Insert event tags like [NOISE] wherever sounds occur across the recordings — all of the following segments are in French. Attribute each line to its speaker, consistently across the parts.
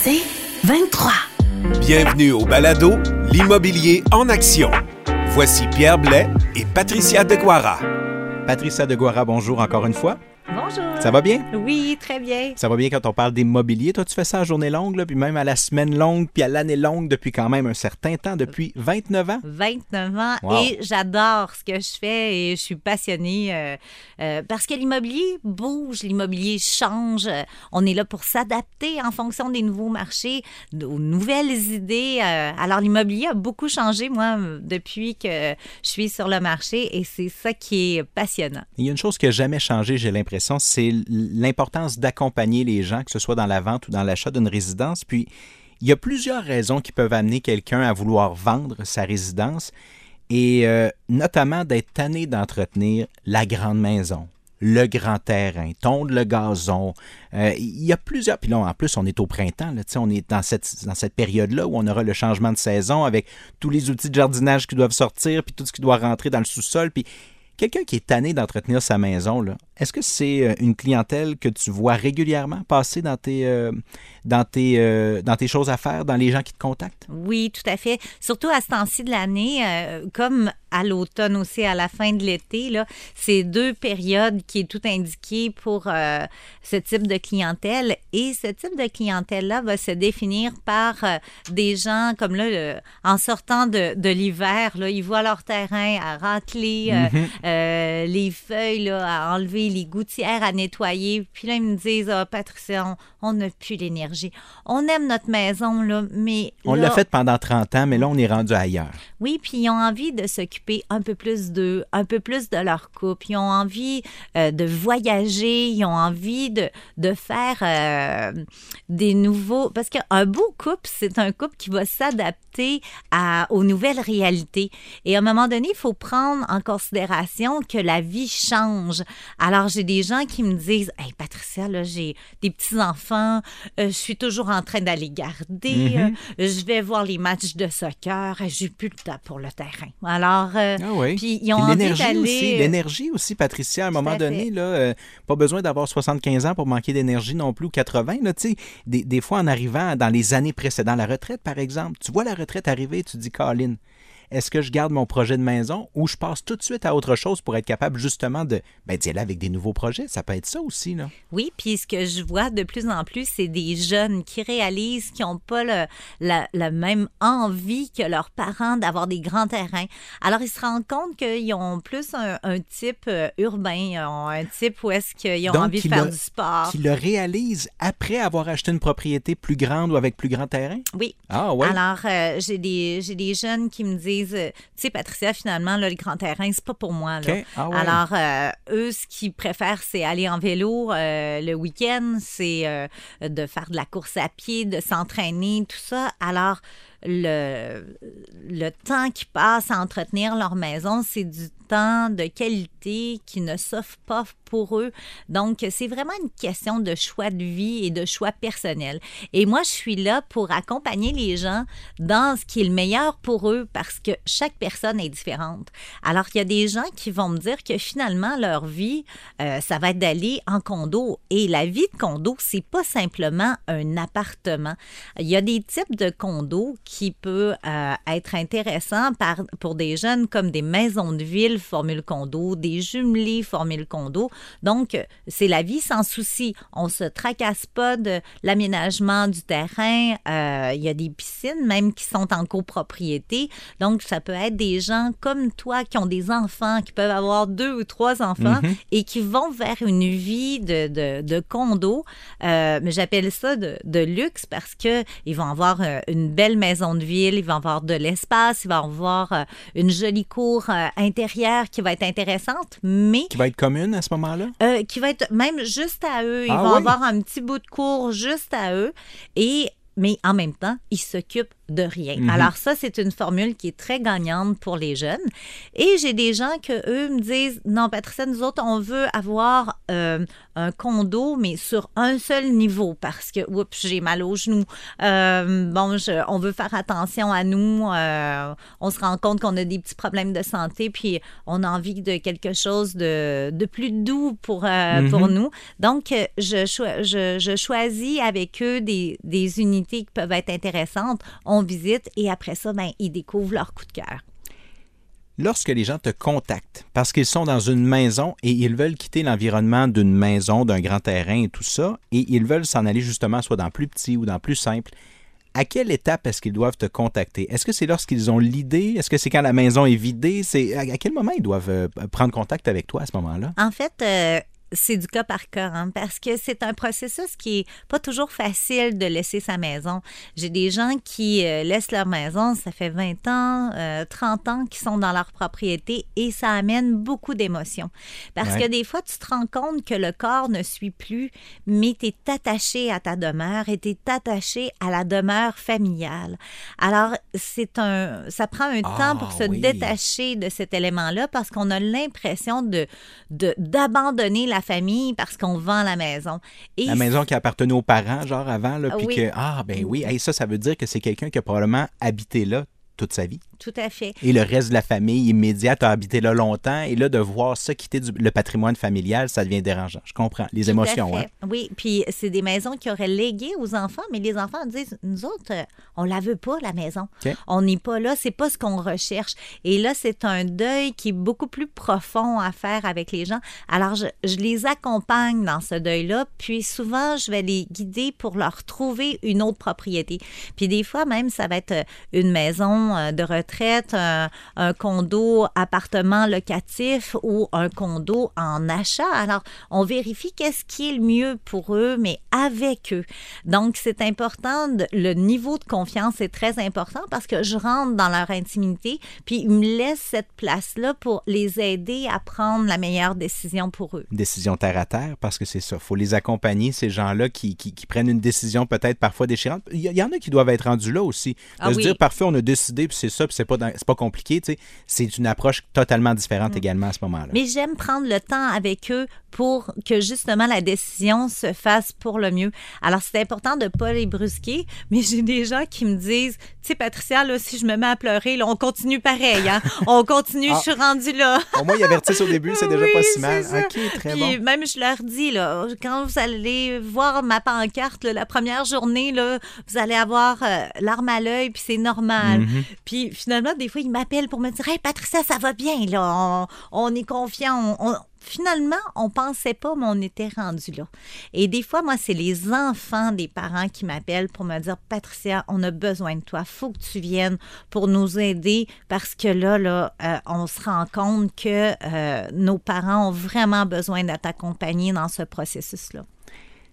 Speaker 1: C'est 23.
Speaker 2: Bienvenue au balado L'immobilier en action. Voici Pierre Blais et Patricia Deguara.
Speaker 3: Patricia Deguara, bonjour encore une fois.
Speaker 4: Bonjour.
Speaker 3: Ça va bien?
Speaker 4: Oui, très bien.
Speaker 3: Ça va bien quand on parle d'immobilier. Toi, tu fais ça à journée longue, là, puis même à la semaine longue, puis à l'année longue depuis quand même un certain temps, depuis 29 ans?
Speaker 4: 29 ans
Speaker 3: Wow.
Speaker 4: et j'adore ce que je fais et je suis passionnée euh, euh, parce que l'immobilier bouge, l'immobilier change. On est là pour s'adapter en fonction des nouveaux marchés, aux nouvelles idées. Euh, Alors l'immobilier a beaucoup changé, moi, depuis que je suis sur le marché et c'est ça qui est passionnant.
Speaker 3: Il y a une chose qui n'a jamais changé, j'ai l'impression, c'est l'importance d'accompagner les gens, que ce soit dans la vente ou dans l'achat d'une résidence. Puis, il y a plusieurs raisons qui peuvent amener quelqu'un à vouloir vendre sa résidence et euh, notamment d'être tanné d'entretenir la grande maison, le grand terrain, tondre le gazon. Euh, il y a plusieurs. Puis là, en plus, on est au printemps. Là, on est dans cette, dans cette période-là où on aura le changement de saison avec tous les outils de jardinage qui doivent sortir, puis tout ce qui doit rentrer dans le sous-sol. Puis quelqu'un qui est tanné d'entretenir sa maison, est-ce que c'est euh, une clientèle que tu vois régulièrement passer dans tes, euh, dans, tes, euh, dans tes choses à faire, dans les gens qui te contactent?
Speaker 4: Oui, tout à fait. Surtout à ce temps-ci de l'année, comme à l'automne aussi, à la fin de l'été, là, c'est deux périodes qui est tout indiqué pour euh, ce type de clientèle. Et ce type de clientèle-là va se définir par euh, des gens comme là, le- en sortant de, de l'hiver, là, ils voient leur terrain à racler, euh, euh, les feuilles là, à enlever, les gouttières à nettoyer. Puis là, ils me disent, ah, Patricia, on on n'a plus l'énergie. On aime notre maison, là, mais
Speaker 3: On
Speaker 4: là-
Speaker 3: l'a fait pendant 30 ans, mais là, on est rendu ailleurs.
Speaker 4: oui, puis ils ont envie de s'occuper un peu plus d'eux, un peu plus de leur couple. Ils ont envie euh, de voyager, ils ont envie de, de faire euh, des nouveaux... Parce qu'un beau couple, c'est un couple qui va s'adapter aux nouvelles réalités. Et à un moment donné, il faut prendre en considération que la vie change. Alors, j'ai des gens qui me disent, « Hey, Patricia, là, j'ai des petits-enfants, euh, je suis toujours en train d'aller garder,
Speaker 3: Mhm.
Speaker 4: euh, je vais voir les matchs de soccer, j'ai plus le temps pour le terrain. » Alors, euh,
Speaker 3: Ah oui.
Speaker 4: puis ils ont
Speaker 3: Puis
Speaker 4: envie
Speaker 3: l'énergie
Speaker 4: d'aller...
Speaker 3: aussi, l'énergie aussi, Patricia, à un moment
Speaker 4: à
Speaker 3: donné, là, euh, pas besoin d'avoir 75 ans pour manquer d'énergie non plus ou 80. Là, des, des fois, en arrivant dans les années précédentes, la retraite, par exemple, tu vois la retraite arriver, tu te dis, Colin, est-ce que je garde mon projet de maison ou je passe tout de suite à autre chose pour être capable justement de ben, d'y aller avec des nouveaux projets? Ça peut être ça aussi. Là.
Speaker 4: Oui, puis ce que je vois de plus en plus, c'est des jeunes qui réalisent qu'ils n'ont pas le- la, la même envie que leurs parents d'avoir des grands terrains. Alors, ils se rendent compte qu'ils ont plus un, un type euh, urbain, un type où est-ce qu'ils ont
Speaker 3: Donc,
Speaker 4: envie de faire
Speaker 3: le-
Speaker 4: du sport.
Speaker 3: Qui le réalise après avoir acheté une propriété plus grande ou avec plus grand terrain?
Speaker 4: Oui.
Speaker 3: Ah ouais.
Speaker 4: Alors, euh, j'ai des, j'ai des jeunes qui me disent, euh, tu sais, Patricia, finalement, là, le grand terrain, c'est pas pour moi. Là.
Speaker 3: Ah ouais.
Speaker 4: Alors, euh, eux, ce qu'ils préfèrent, c'est aller en vélo euh, le week-end, c'est euh, de faire de la course à pied, de s'entraîner, tout ça. Alors, le, le temps qu'ils passent à entretenir leur maison, c'est du temps de qualité qui ne s'offre pas pour eux. Donc, c'est vraiment une question de choix de vie et de choix personnel. Et moi, je suis là pour accompagner les gens dans ce qui est le meilleur pour eux parce que chaque personne est différente. Alors, il y a des gens qui vont me dire que finalement, leur vie, euh, ça va être d'aller en condo. Et la vie de condo, c'est pas simplement un appartement. Il y a des types de condos qui peuvent euh, être intéressants pour des jeunes comme des maisons de ville formule condo, des jumelés formule condo. Donc, c'est la vie sans souci. On se tracasse pas de l'aménagement du terrain. Euh, il y a des piscines même qui sont en copropriété. Donc, ça peut être des gens comme toi qui ont des enfants, qui peuvent avoir deux ou trois enfants et qui vont vers une vie de, de, de condo. Euh, mais j'appelle ça de, de luxe parce que ils vont avoir euh, une belle maison de ville, ils vont avoir de l'espace, ils vont avoir une jolie cour intérieure qui va être intéressante, mais
Speaker 3: Qui va être commune à ce moment-là?
Speaker 4: euh, qui va être même juste à eux. Ils
Speaker 3: Ah
Speaker 4: vont
Speaker 3: oui?
Speaker 4: avoir un petit bout de cours juste à eux. Et, mais en même temps, ils s'occupent de rien.
Speaker 3: Mhm.
Speaker 4: Alors ça, c'est une formule qui est très gagnante pour les jeunes. Et j'ai des gens que eux me disent, non, Patricia, nous autres, on veut avoir euh, un condo, mais sur un seul niveau parce que, oups, j'ai mal aux genoux. Euh, bon, je- on veut faire attention à nous. Euh, on se rend compte qu'on a des petits problèmes de santé, puis on a envie de quelque chose de, de plus doux pour,
Speaker 3: Mhm.
Speaker 4: pour nous. Donc, je, je, je choisis avec eux des, des unités qui peuvent être intéressantes. On visite et après ça, ben, ils découvrent leur coup de cœur.
Speaker 3: Lorsque les gens te contactent parce qu'ils sont dans une maison et ils veulent quitter l'environnement d'une maison, d'un grand terrain et tout ça, et ils veulent s'en aller justement soit dans plus petit ou dans plus simple, à quelle étape est-ce qu'ils doivent te contacter? Est-ce que c'est lorsqu'ils ont l'idée? Est-ce que c'est quand la maison est vidée? C'est à à quel moment ils doivent euh, prendre contact avec toi à ce moment-là?
Speaker 4: En fait, euh, c'est du cas par cas, hein, parce que c'est un processus qui est pas toujours facile de laisser sa maison. J'ai des gens qui euh, laissent leur maison, ça fait 20 ans, euh, 30 ans qu'ils sont dans leur propriété et ça amène beaucoup d'émotions. Parce
Speaker 3: Ouais.
Speaker 4: que des fois, tu te rends compte que le corps ne suit plus, mais tu es attaché à ta demeure et tu es attaché à la demeure familiale. Alors, c'est un, ça prend un
Speaker 3: Ah,
Speaker 4: temps pour se
Speaker 3: oui.
Speaker 4: détacher de cet élément-là parce qu'on a l'impression de de- d'abandonner la famille parce qu'on vend la maison. Et
Speaker 3: La maison qui appartenait aux parents, genre avant, là, puis
Speaker 4: Oui.
Speaker 3: que, ah, ben oui, hey, ça, ça veut dire que c'est quelqu'un qui a probablement habité là toute sa vie.
Speaker 4: tout à fait.
Speaker 3: Et le reste de la famille immédiate a habité là longtemps. Et là, de voir ça quitter du- le patrimoine familial, ça devient dérangeant. Je comprends. Les
Speaker 4: Tout à
Speaker 3: émotions,
Speaker 4: fait.
Speaker 3: hein?
Speaker 4: Oui, puis c'est des maisons qui auraient légué aux enfants, mais les enfants disent nous autres, euh, on la veut pas la maison. On n'est pas là, c'est pas ce qu'on recherche. Et là, c'est un deuil qui est beaucoup plus profond à faire avec les gens. Alors, je, je les accompagne dans ce deuil-là, puis souvent, je vais les guider pour leur trouver une autre propriété. Puis des fois, même, ça va être euh, une maison euh, de retraite, un, un condo appartement locatif ou un condo en achat. Alors, on vérifie qu'est-ce qui est le mieux pour eux, mais avec eux. Donc, c'est important, de- le niveau de confiance est très important parce que je rentre dans leur intimité, puis ils me laissent cette place-là pour les aider à prendre la meilleure décision pour eux.
Speaker 3: Décision terre à terre, parce que c'est ça. Il faut les accompagner, ces gens-là qui, qui- qui prennent une décision peut-être parfois déchirante. Il y, il y en a qui doivent être rendus là aussi. De
Speaker 4: Ah
Speaker 3: se
Speaker 4: oui.
Speaker 3: dire, parfait, on a décidé, puis c'est ça, puis c'est pas, dans- c'est pas compliqué. tu sais. C'est une approche totalement différente également à ce moment-là.
Speaker 4: Mm. Mais j'aime prendre le temps avec eux pour que justement la décision se fasse pour le mieux. Alors, c'est important de ne pas les brusquer, mais j'ai des gens qui me disent, tu sais, Patricia, là, si je me mets à pleurer, là, on continue pareil, hein? [LAUGHS] On continue,
Speaker 3: Ah.
Speaker 4: je suis rendue là.
Speaker 3: Au moins, ils avertissent au début, c'est déjà
Speaker 4: Oui,
Speaker 3: pas si mal. OK, très
Speaker 4: Puis
Speaker 3: bon.
Speaker 4: même, je leur dis, là, quand vous allez voir ma pancarte, là, la première journée, là, vous allez avoir euh, l'arme à l'œil, puis c'est normal.
Speaker 3: Mhm.
Speaker 4: Puis finalement, des fois, ils m'appellent pour me dire Hey, Patricia, ça va bien, là. On, on est confiant. On- on- Finalement, on pensait pas, mais on était rendu là. Et des fois, moi, c'est les enfants des parents qui m'appellent pour me dire Patricia, on a besoin de toi. faut que tu viennes pour nous aider parce que là, là, euh, on se rend compte que euh, nos parents ont vraiment besoin d'être accompagnés dans ce processus-là.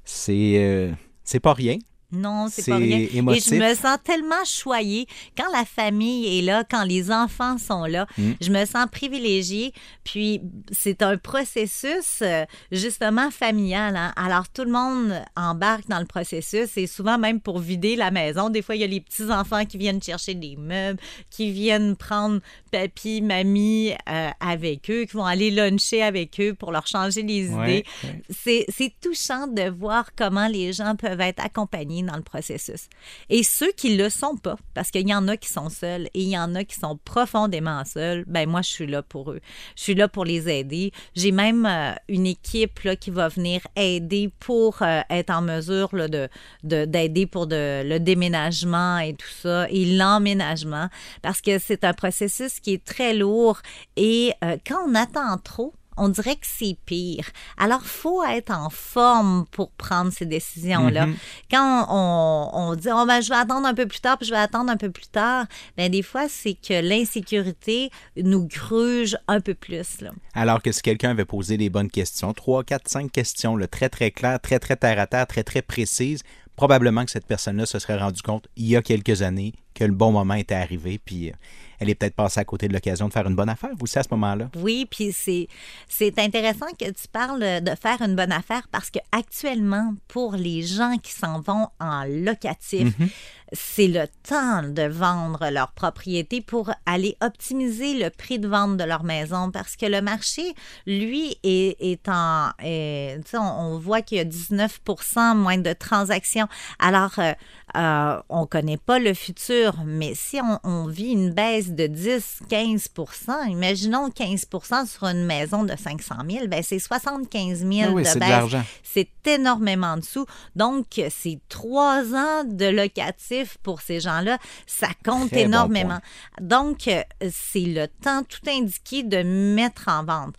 Speaker 3: C'est euh, c'est pas rien.
Speaker 4: Non, c'est pas rien.
Speaker 3: émotif.
Speaker 4: Et je me sens tellement choyée quand la famille est là, quand les enfants sont là.
Speaker 3: Mm.
Speaker 4: Je me sens privilégiée. Puis c'est un processus euh, justement familial. hein. Alors tout le monde embarque dans le processus et souvent même pour vider la maison. Des fois, il y a les petits enfants qui viennent chercher des meubles, qui viennent prendre papy, mamie euh, avec eux, qui vont aller luncher avec eux pour leur changer les
Speaker 3: Ouais,
Speaker 4: idées
Speaker 3: ouais.
Speaker 4: c'est touchant de voir comment les gens peuvent être accompagnés dans le processus. Et ceux qui le sont pas, parce qu'il y en a qui sont seuls et il y en a qui sont profondément seuls, ben moi, je suis là pour eux. Je suis là pour les aider. J'ai même euh, une équipe là, qui va venir aider pour euh, être en mesure là, de de- d'aider pour le déménagement et tout ça, et l'emménagement, parce que c'est un processus qui est très lourd. Et euh, quand on attend trop, on dirait que c'est pire. Alors, faut être en forme pour prendre ces décisions-là.
Speaker 3: Mhm.
Speaker 4: Quand on, on dit, oh, ben, je vais attendre un peu plus tard, puis je vais attendre un peu plus tard, ben, des fois, c'est que l'insécurité nous gruge un peu plus. Là.
Speaker 3: Alors que si quelqu'un avait posé les bonnes questions, trois, quatre, cinq questions, là, très, très claires, très, très terre à terre, très, très précises, probablement que cette personne-là se serait rendu compte il y a quelques années que le bon moment était arrivé, puis euh, elle est peut-être passée à côté de l'occasion de faire une bonne affaire, vous aussi, à ce moment-là.
Speaker 4: Oui, puis c'est, c'est intéressant que tu parles de faire une bonne affaire parce que actuellement, pour les gens qui s'en vont en locatif,
Speaker 3: Mhm.
Speaker 4: c'est le temps de vendre leur propriété pour aller optimiser le prix de vente de leur maison parce que le marché, lui, est, est en... est- on, on voit qu'il y a 19% moins de transactions. Alors, euh, euh, on ne connaît pas le futur, mais si on, on vit une baisse de 10-15% imaginons 15% sur une maison de 500 000, ben c'est 75 000
Speaker 3: Ah oui,
Speaker 4: de baisse. C'est énormément de sous. Donc, c'est trois ans de locatif pour ces gens-là. Ça compte
Speaker 3: Très bon
Speaker 4: énormément. Donc, euh, c'est le temps tout indiqué de mettre en vente.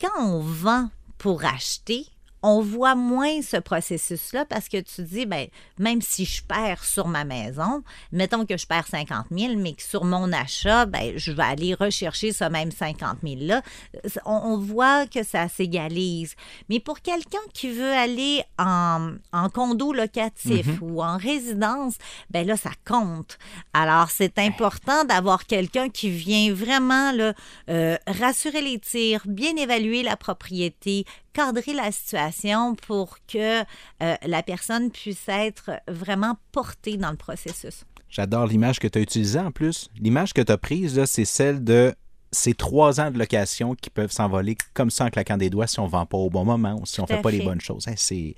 Speaker 4: Quand on vend pour acheter, on voit moins ce processus-là parce que tu dis, ben, même si je perds sur ma maison, mettons que je perds 50 000, mais que sur mon achat, ben, je vais aller rechercher ce même 50 000-là. On, on voit que ça s'égalise. Mais pour quelqu'un qui veut aller en, en condo locatif ou en résidence, ben là, ça compte. Alors, c'est important d'avoir quelqu'un qui vient vraiment là, euh, rassurer les tirs, bien évaluer la propriété, cadrer la situation pour que euh, la personne puisse être vraiment portée dans le processus.
Speaker 3: J'adore l'image que tu as utilisée en plus. L'image que tu as prise, là, c'est celle de ces trois ans de location qui peuvent s'envoler comme ça en claquant des doigts si on ne vend pas au bon moment ou si on ne fait pas les bonnes choses. Hein, c'est,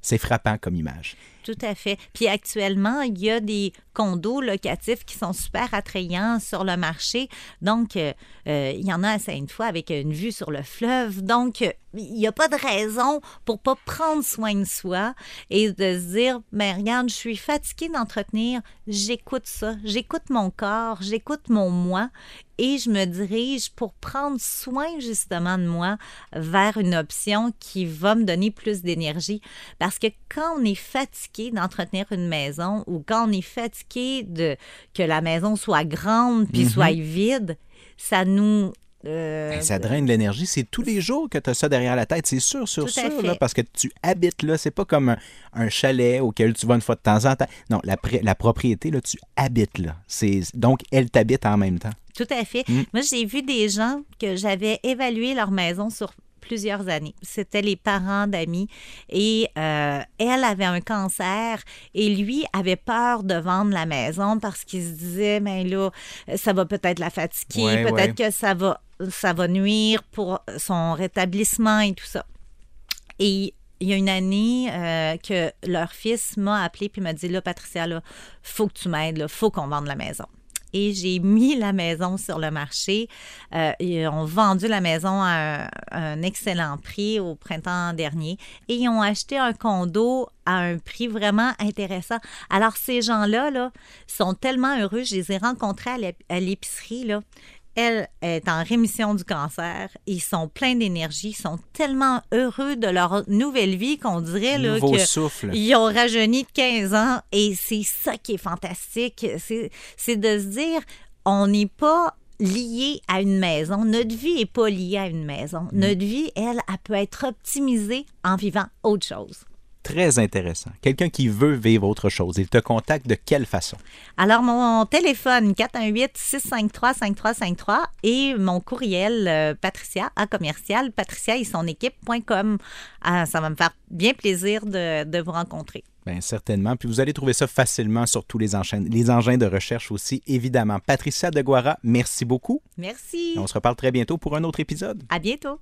Speaker 3: c'est frappant comme image.
Speaker 4: Tout à fait. Puis actuellement, il y a des condos locatifs qui sont super attrayants sur le marché. Donc, euh, euh, il y en a à Sainte-Foy avec une vue sur le fleuve. Donc, il n'y a pas de raison pour pas prendre soin de soi et de se dire, mais regarde, je suis fatiguée d'entretenir, j'écoute ça, j'écoute mon corps, j'écoute mon moi et je me dirige pour prendre soin justement de moi vers une option qui va me donner plus d'énergie. Parce que quand on est fatigué d'entretenir une maison ou quand on est fatigué de que la maison soit grande puis
Speaker 3: Mhm.
Speaker 4: soit vide, ça nous euh,
Speaker 3: Ben, ça draine l'énergie. C'est tous les jours que tu as ça derrière la tête. C'est sûr, sûr, sûr. là, parce que tu habites là. C'est pas comme un, un chalet auquel tu vas une fois de temps en temps. Non, la, propriété, là, tu habites là. Donc, elle t'habite en même temps.
Speaker 4: Tout à fait.
Speaker 3: Mm.
Speaker 4: Moi, j'ai vu des gens que j'avais évalué leur maison sur plusieurs années. C'était les parents d'amis et euh, elle avait un cancer et lui avait peur de vendre la maison parce qu'il se disait, mais là, ça va peut-être la fatiguer,
Speaker 3: Ouais,
Speaker 4: peut-être
Speaker 3: ouais.
Speaker 4: que ça va, ça va nuire pour son rétablissement et tout ça. Et il y a une année euh, que leur fils m'a appelé puis m'a dit là Patricia là faut que tu m'aides là faut qu'on vende la maison et j'ai mis la maison sur le marché. Euh, ils ont vendu la maison à un, un excellent prix au printemps dernier et ils ont acheté un condo à un prix vraiment intéressant. Alors, ces gens-là là, sont tellement heureux. Je les ai rencontrés à l'ép- à l'épicerie. Là. Elle est en rémission du cancer. Ils sont pleins d'énergie. Ils sont tellement heureux de leur nouvelle vie qu'on dirait là,
Speaker 3: Nouveau
Speaker 4: que
Speaker 3: souffle.
Speaker 4: ils ont rajeuni de 15 ans et c'est ça qui est fantastique. C'est, c'est de se dire, on n'est pas lié à une maison. Notre vie n'est pas liée à une maison. Notre vie, elle, elle peut être optimisée en vivant autre chose.
Speaker 3: Très intéressant. Quelqu'un qui veut vivre autre chose. Il te contacte de quelle façon?
Speaker 4: Alors, mon téléphone, 418-653-5353 et mon courriel, euh, patricia, à commercial, patricia et son équipe.com. Ah, ça va me faire bien plaisir de, de vous rencontrer.
Speaker 3: Bien, certainement. Puis vous allez trouver ça facilement sur tous les, enchaînes- les engins de recherche aussi, évidemment. Patricia Deguara, merci beaucoup.
Speaker 4: Merci.
Speaker 3: Et on se reparle très bientôt pour un autre épisode.
Speaker 4: À bientôt.